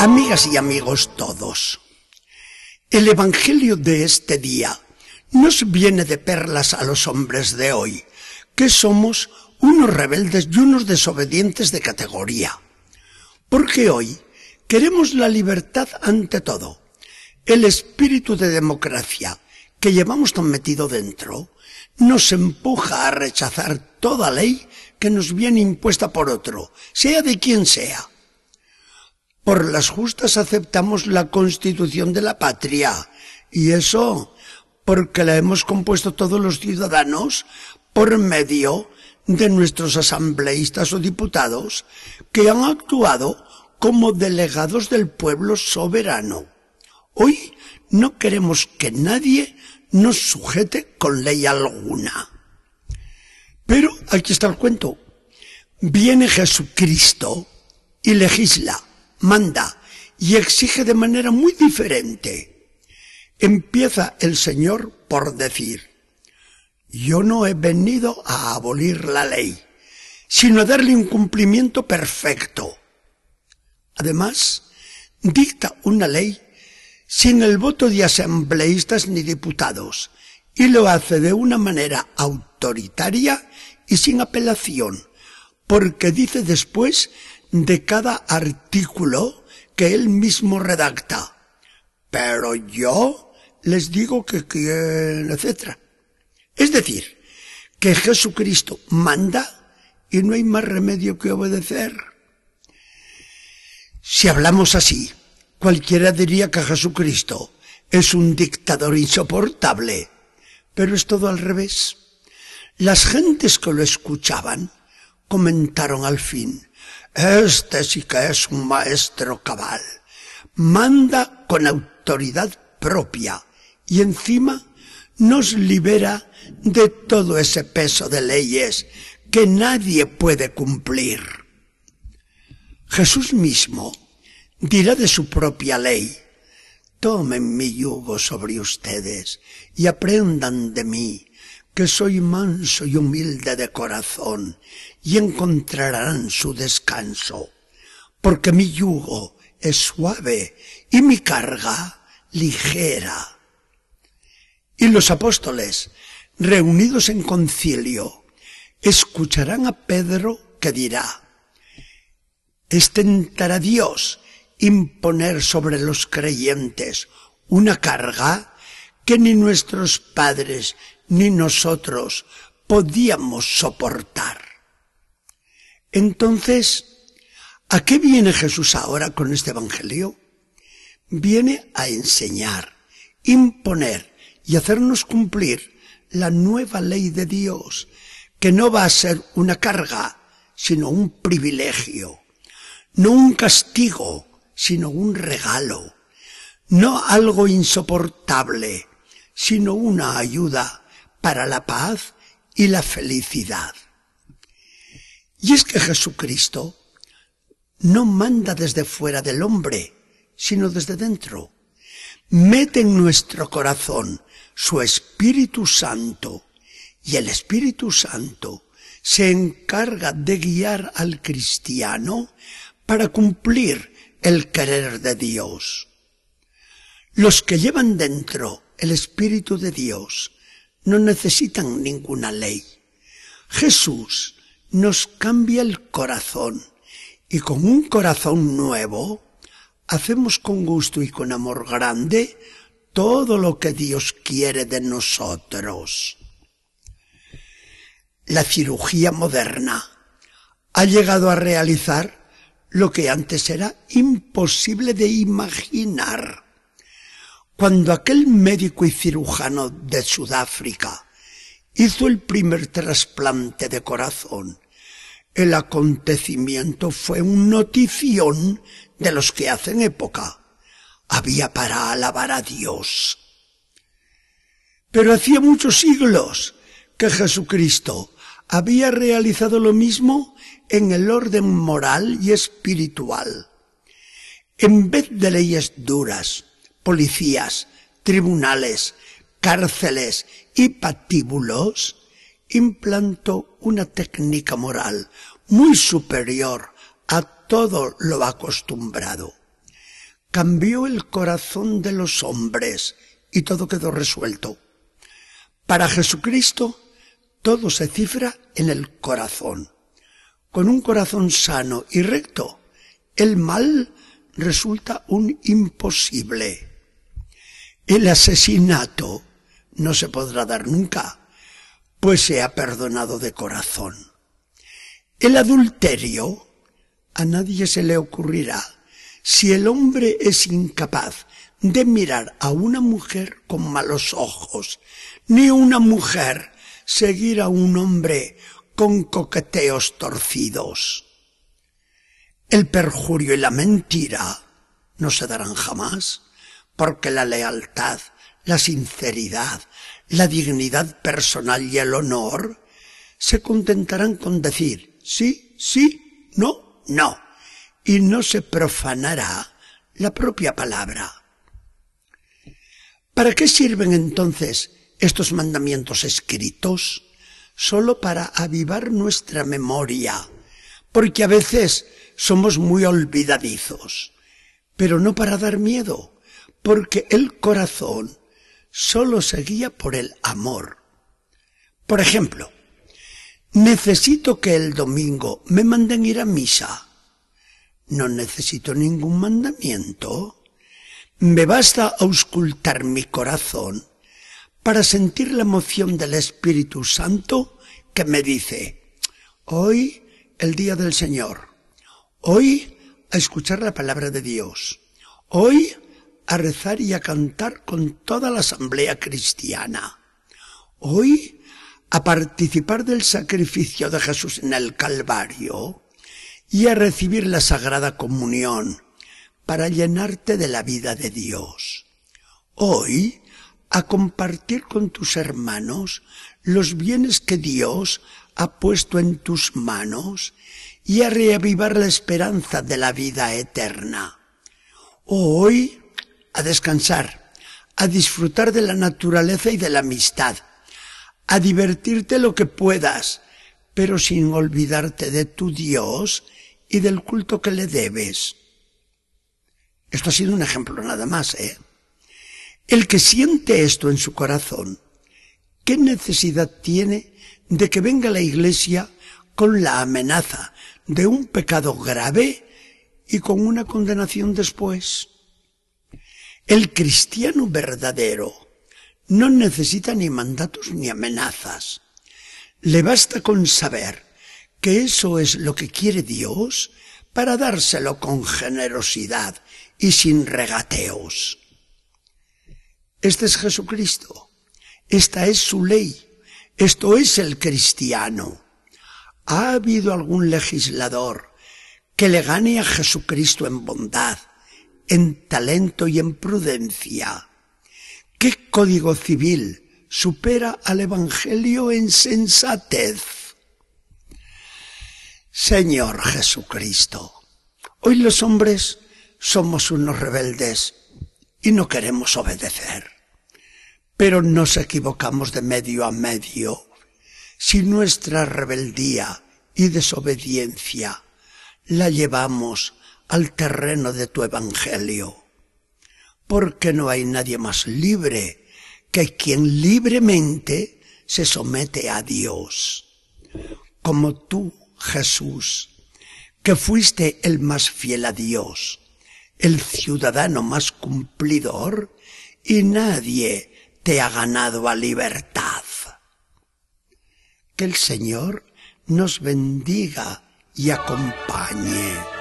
Amigas y amigos todos, el Evangelio de este día nos viene de perlas a los hombres de hoy, que somos unos rebeldes y unos desobedientes de categoría. Porque hoy queremos la libertad ante todo. El espíritu de democracia que llevamos tan metido dentro nos empuja a rechazar toda ley que nos viene impuesta por otro, sea de quien sea. Por las justas aceptamos la constitución de la patria, y eso porque la hemos compuesto todos los ciudadanos por medio de nuestros asambleístas o diputados que han actuado como delegados del pueblo soberano. Hoy no queremos que nadie nos sujete con ley alguna. Pero aquí está el cuento. Viene Jesucristo y legisla, manda y exige de manera muy diferente. Empieza el Señor por decir, yo no he venido a abolir la ley, sino a darle un cumplimiento perfecto. Además, dicta una ley sin el voto de asambleístas ni diputados, y lo hace de una manera autoritaria y sin apelación, porque dice después de cada artículo que él mismo redacta. Pero yo les digo que quién, etc. Es decir, que Jesucristo manda y no hay más remedio que obedecer. Si hablamos así, cualquiera diría que Jesucristo es un dictador insoportable, pero es todo al revés. Las gentes que lo escuchaban comentaron al fin, este sí que es un maestro cabal. Manda con autoridad propia y encima nos libera de todo ese peso de leyes que nadie puede cumplir. Jesús mismo dirá de su propia ley, tomen mi yugo sobre ustedes y aprendan de mí, que soy manso y humilde de corazón, y encontrarán su descanso, porque mi yugo es suave y mi carga ligera. Y los apóstoles, reunidos en concilio, escucharán a Pedro que dirá, es tentar a Dios imponer sobre los creyentes una carga que ni nuestros padres ni nosotros podíamos soportar. Entonces, ¿a qué viene Jesús ahora con este Evangelio? Viene a enseñar, imponer y hacernos cumplir la nueva ley de Dios, que no va a ser una carga, sino un privilegio, no un castigo, sino un regalo, no algo insoportable, sino una ayuda para la paz y la felicidad. Y es que Jesucristo no manda desde fuera del hombre, sino desde dentro. Mete en nuestro corazón su Espíritu Santo y el Espíritu Santo se encarga de guiar al cristiano para cumplir el querer de Dios. Los que llevan dentro el Espíritu de Dios no necesitan ninguna ley. Jesús nos cambia el corazón y con un corazón nuevo hacemos con gusto y con amor grande todo lo que Dios quiere de nosotros. La cirugía moderna ha llegado a realizar lo que antes era imposible de imaginar. Cuando aquel médico y cirujano de Sudáfrica hizo el primer trasplante de corazón, el acontecimiento fue un notición de los que hacen época. Había para alabar a Dios. Pero hacía muchos siglos que Jesucristo había realizado lo mismo en el orden moral y espiritual. En vez de leyes duras, policías, tribunales, cárceles y patíbulos, implantó una técnica moral muy superior a todo lo acostumbrado. cambió el corazón de los hombres y todo quedó resuelto. Para Jesucristo todo se cifra en el corazón. Con un corazón sano y recto, el mal resulta un imposible. El asesinato no se podrá dar nunca, pues se ha perdonado de corazón. El adulterio a nadie se le ocurrirá si el hombre es incapaz de mirar a una mujer con malos ojos, ni una mujer seguir a un hombre con coqueteos torcidos. El perjurio y la mentira no se darán jamás, porque la lealtad, la sinceridad, la dignidad personal y el honor se contentarán con decir sí, sí, no, no, y no se profanará la propia palabra. ¿Para qué sirven entonces estos mandamientos escritos? Solo para avivar nuestra memoria, porque a veces somos muy olvidadizos, pero no para dar miedo, porque el corazón solo se guía por el amor. Por ejemplo, necesito que el domingo me manden ir a misa. No necesito ningún mandamiento. Me basta auscultar mi corazón para sentir la emoción del Espíritu Santo que me dice, hoy el día del Señor, hoy a escuchar la palabra de Dios, hoy a rezar y a cantar con toda la asamblea cristiana, hoy a participar del sacrificio de Jesús en el Calvario y a recibir la Sagrada Comunión para llenarte de la vida de Dios. Hoy, a compartir con tus hermanos los bienes que Dios ha puesto en tus manos y a reavivar la esperanza de la vida eterna. Hoy, a descansar, a disfrutar de la naturaleza y de la amistad, a divertirte lo que puedas, pero sin olvidarte de tu Dios y del culto que le debes. Esto ha sido un ejemplo nada más, ¿eh? El que siente esto en su corazón, ¿qué necesidad tiene de que venga la iglesia con la amenaza de un pecado grave y con una condenación después? El cristiano verdadero no necesita ni mandatos ni amenazas. Le basta con saber que eso es lo que quiere Dios para dárselo con generosidad y sin regateos. Este es Jesucristo. Esta es su ley. Esto es el cristiano. ¿Ha habido algún legislador que le gane a Jesucristo en bondad, en talento y en prudencia? ¿Qué código civil supera al Evangelio en sensatez? Señor Jesucristo, hoy los hombres somos unos rebeldes y no queremos obedecer. Pero nos equivocamos de medio a medio si nuestra rebeldía y desobediencia la llevamos al terreno de tu evangelio. Porque no hay nadie más libre que quien libremente se somete a Dios. Como tú, Jesús, que fuiste el más fiel a Dios el ciudadano más cumplidor y nadie te ha ganado a libertad. Que el Señor nos bendiga y acompañe.